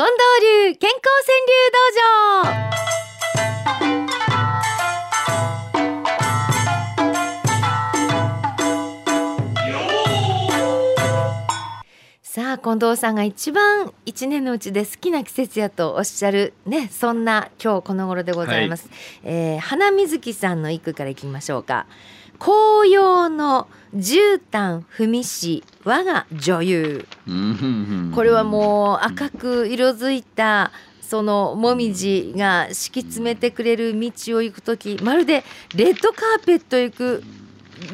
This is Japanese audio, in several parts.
近藤流健康川柳道場。さあ近藤さんが一番一年のうちで好きな季節やとおっしゃるねそんな今日この頃でございます、えー花水木さんの一句からいきましょうか紅葉の絨毯踏みし我が女優。これはもう赤く色づいたそのもみじが敷き詰めてくれる道を行く時まるでレッドカーペット行く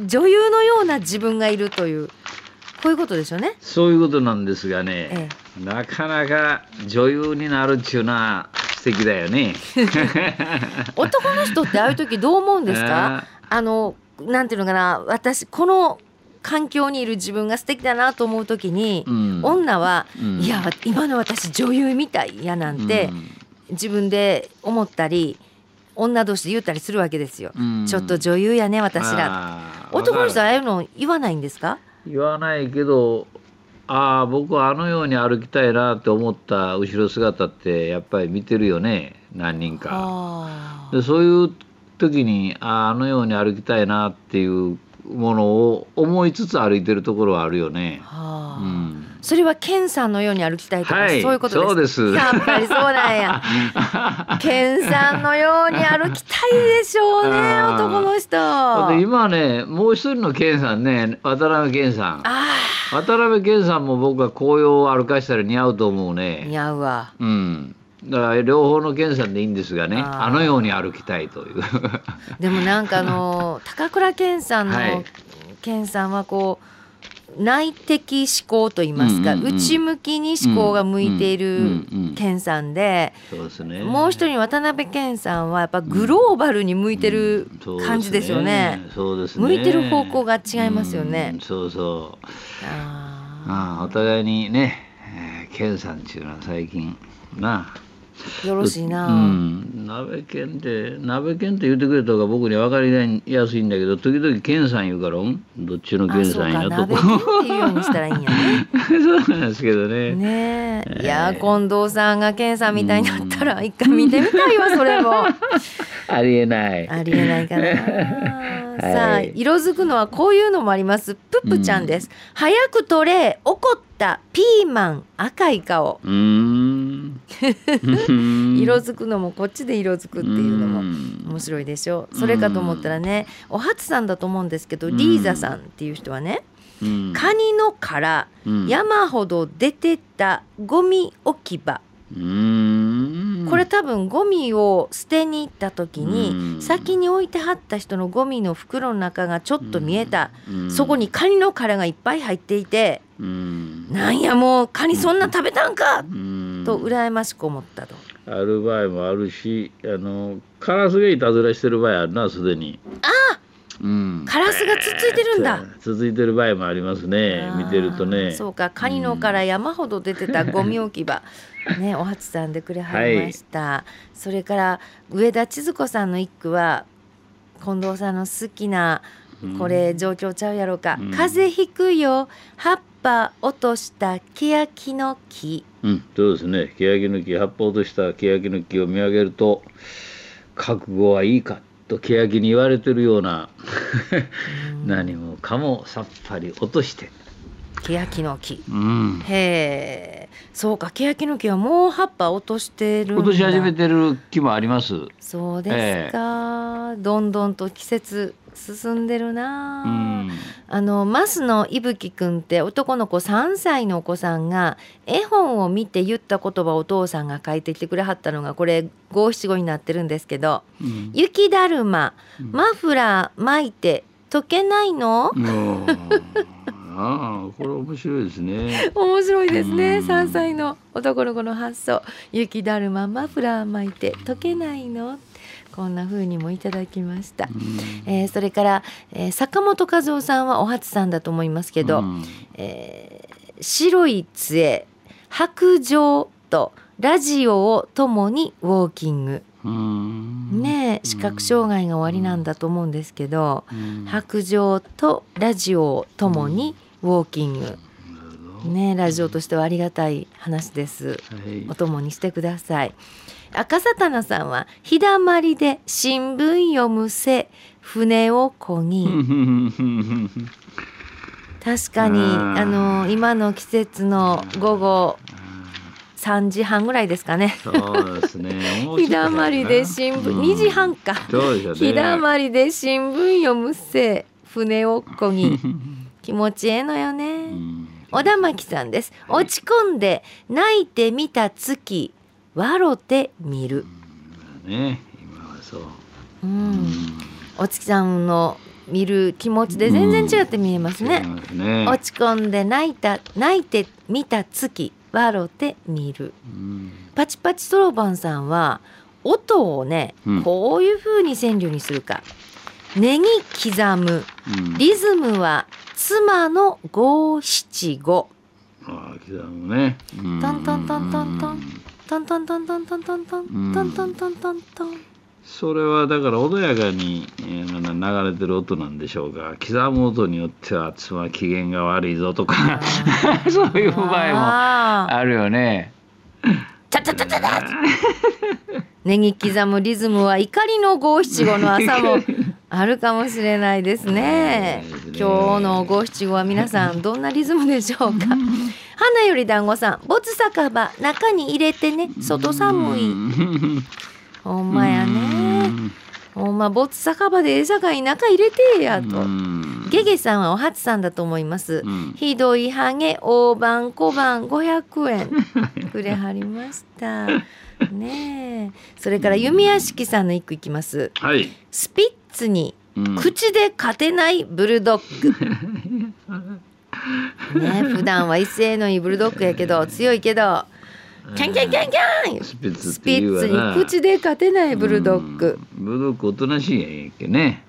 女優のような自分がいるというこういうことでしょうね。そういうことなんですがね、えなかなか女優になるっちゅうのは素敵だよね。男の人ってああいう時どう思うんですか？あのなんていうのかな私この環境にいる自分が素敵だなと思う時に、うん。女は、うん。いや今の私女優みたいやなんて、うん。自分で思ったり女同士で言ったりするわけですよ、うん。ちょっと女優やね私ら。男の人はああいうの言わないんですか？る言わないけどああ僕はあのように歩きたいなって思った後ろ姿ってやっぱり見てるよね何人か。あ。でそういう時にあああのように歩きたいなっていうものを思いつつ歩いてるところはあるよね。はあ、うん。それはケンさんのように歩きたいとか、はいそういうことですそうです。やっぱりそうなんや。ケンさんのように歩きたいでしょうね男の人。で今ねもう一人の健さんね渡辺健さん。あ渡辺健さんも僕は紅葉を歩かしたら似合うと思うあね。似合うわ。うんだから両方の健さんでいいんですがねあのように歩きたいという。でもなんかあの高倉健さんの、はい。健さんはこう内的思考と言いますか、うんうんうん。内向きに思考が向いているうんうんうん健さんで、そうですね。もう一人渡辺健さんはやっぱグローバルに向いてる感じですよね。そうですね。向いてる方向が違いますよね。うん。そうそう。あああお互いにね、えー、健さんっていうのは最近なあーよろしいな、うん、鍋犬って鍋犬って言ってくれた方が僕に分かりやすいんだけど時々健さん言うからん？どっちのあそう健さんやと。か。鍋犬っていうようにしたらいいんやね。そうなんですけどね。ねえ、いや近藤さんが健さんみたいになったら一回見てみたいわそれも。ありえない。ありえないかな。さあ色づくのはこういうのもあります。プップちゃんです。早く取れ怒ったピーマン赤い顔。うーん 色づくのもこっちで色づくっていうのもん。面白いでしょ。う。それかと思ったらね、お初さんだと思うんですけど、うん。リーザさんっていう人はね、うん。カニの殻うん。山ほど出てたゴミ置き場。これ多分ゴミを捨てに行った時うん。に先に置いてはった人のゴミの袋の中がちょっと見えた、うん。そこにカニの殻がいっぱい入っていて、うん。なんやもうカニそんな食べたんか、うんと羨ましく思ったと。ある場合もあるしあのカラスがいたずらしてる場合あるなすでに。あうん。カラスがつっついてるんだ。続いてる場合もありますね見てるとね。そうかカニの殻山ほど出てたゴミ置き場、ねお初さんでくれはりました、それから上田千鶴子さんの一句は近藤さんの好きなこれ状況ちゃうやろうか、うん。風邪ひくよ。葉っぱ落とした欅の木。うん、そうですね。欅の木葉っぱ落とした欅の木を見上げると覚悟はいいかと欅に言われてるような何もかもさっぱり落として、欅の木。うん、へえ。そうか欅の木はもう葉っぱ落としてる落とし始めてる木もあります。そうですか、どんどんと季節進んでるうな、ん、あの増野いぶきくんって男の子3歳のお子さんが絵本を見て言った言葉をお父さんが書いてきてくれはったのがこれ五七五になってるんですけどうん「雪だるまマフラー巻いて溶けないの?うんああこれ面白いですね。面白いですね。うん。3歳の男の子の発想「雪だるまマフラー巻いて溶けないの?」こんな風にもいただきました。えーそれから、えー坂本和夫さんはお初さんだと思いますけど、うん。えー白い杖白状とラジオをともにウォーキング。うん。ねえ視覚障害が終わりなんだと思うんですけど、うん。白状とラジオをともにウォーキング。ねラジオとしてはありがたい話です。はい。お供にしてください赤さたなさんは日だまりで新聞読むせ船をこぎ。確かにうん。あの今の季節の午後3時半ぐらいですかね。そうですね。日だまりで新聞うん。2時半か。日だまりで新聞読むせ船をこぎ。気持ちええのよね。うん。小田真さんです。落ち込んで泣いてみた月笑ってみる。ね、今はそう。ううんんお月さんの見る気持ちで全然違って見えますね。違い、ますね。落ち込んで泣いた泣いてみた月笑ってみる。うん。パチパチそろばんさんは音をね、うん。こういう風に川柳にするか。ネギ刻む。うん。リズムは妻の五七五。ああ、刻むね。うん。トントントントントントントントントントントントントントントントントンそれはだから穏やかに、流れてる音なんでしょうが刻む音によっては妻機嫌が悪いぞとかそういう場合もあるよね。チャチャチャチャチャネギ刻むリズムは怒りの五七五の朝もあるかもしれないですね今日の五七五は皆さんどんなリズムでしょうか花より団子さんボツ酒場中に入れてね外寒い。ほんまやね。ほんまボツ酒場でええさかい中入れてやと。ゲゲさんはお初さんだと思います。うん。ひどいハゲ大判小判500円。くれはりました。ねえ。それから弓屋敷さんの一句いきます。はい。スピッツにうん。口で勝てないブルドッグ ねえ普段は威勢のいいブルドッグやけど強いけどキャンキャンキャンキャン。スピッツに口で勝てないブルドッグ。うん。ブルドッグおとなしいやんけね。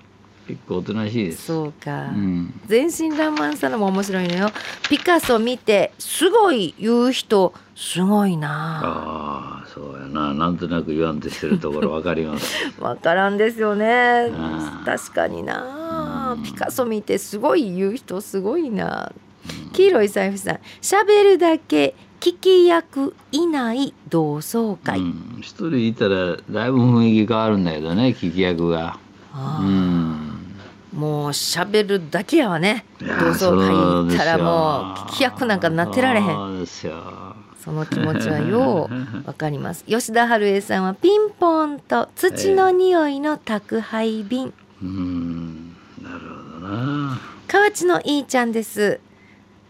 結構おとなしいです。そうか、うん。全身爛漫さのも面白いのよ。ピカソ見てすごい言う人すごいな。ああそうやな。なんとなく言わんとしてるところ わかります。わからんですよね。確かにな。うん。ピカソ見てすごい言う人すごいな黄色い財布さん。喋るだけ聞き役いない同窓会、うん。一人いたらだいぶ雰囲気変わるんだけどね聞き役が。うん。もう喋るだけやわね。同窓会行ったらもう聞き役なんかなってられへん。そうですよ。その気持ちはよう わかります。吉田春江さんはピンポンと土の匂いの宅配便、うん。なるほどな。河内のいいちゃんです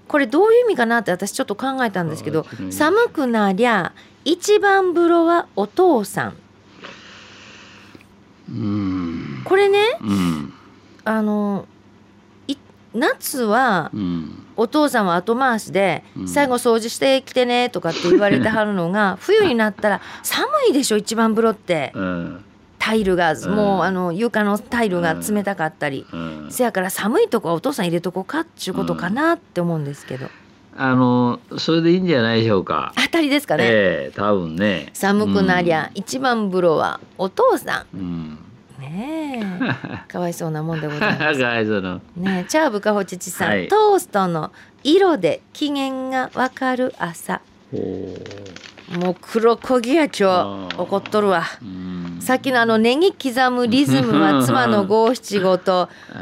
これどういう意味かなって私ちょっと考えたんですけど寒くなりゃ一番風呂はお父さん。うん。これねうん。あのい夏はうん。お父さんは後回しでうん。最後掃除してきてねとかって言われてはるのが 冬になったら寒いでしょ一番風呂って。うんタイルがうん。もうあの床のタイルが冷たかったりうん。せやから寒いとこはお父さん入れとこうかっちゅうことかなって思うんですけど。あのそれでいいんじゃないでしょうか。当たりですかね。ええ多分ね。寒くなりゃ一番風呂はお父さうん。んねえ。かわいそうなもんでございかます。わいそうな。ねえチャーブかほちちさん、はい。トーストの色で機嫌がわかる朝。ほもう黒焦ぎや今日怒っとるわ。さっきのあのネギ刻むリズムは妻の五七五と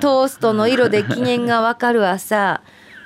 トーストの色で機嫌がわかる朝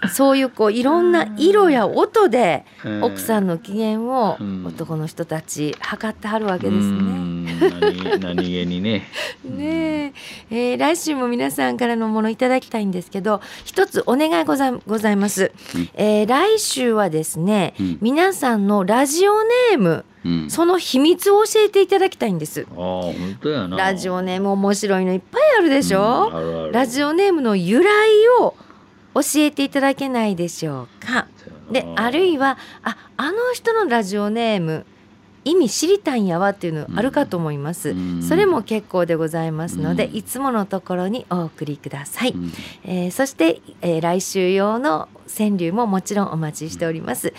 そういうこういろんな色や音でうん。奥さんの機嫌をうん。男の人たち測ってはるわけうですね。ん。何何気にね。ねえ。えー来週も皆さんからのものいただきたいんですけど一つお願いございございます、うん。えー来週はですね、うん。皆さんのラジオネームうん。その秘密を教えていただきたいんです。ああ本当やな。ラジオネーム面白いのいっぱいあるでしょ、うんラジオネームの由来を教えていただけないでしょうか。であるいはああの人のラジオネーム意味知りたいんやわっていうのあるかと思います、うん。それも結構でございますので、うん。いつものところにお送りください、うん。えーそして、えー来週用の川柳ももちろんお待ちしております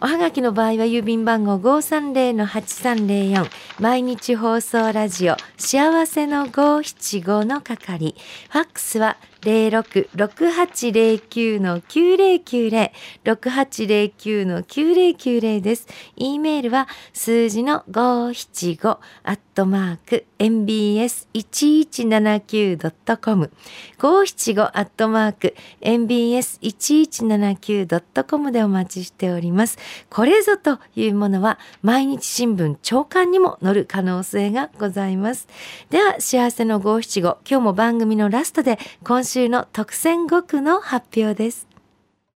おはがきの場合は郵便番号530-8304毎日放送ラジオ幸せの575の係ファックスは066809の9090 6809の9090です。e メールは数字の575アットマーク mbs1179.com 575アットマーク mbs1179.com でお待ちしております。これぞというものは毎日新聞長官にも載る可能性がございます。では幸せの575今日も番組のラストで今週の特選5句の発表です。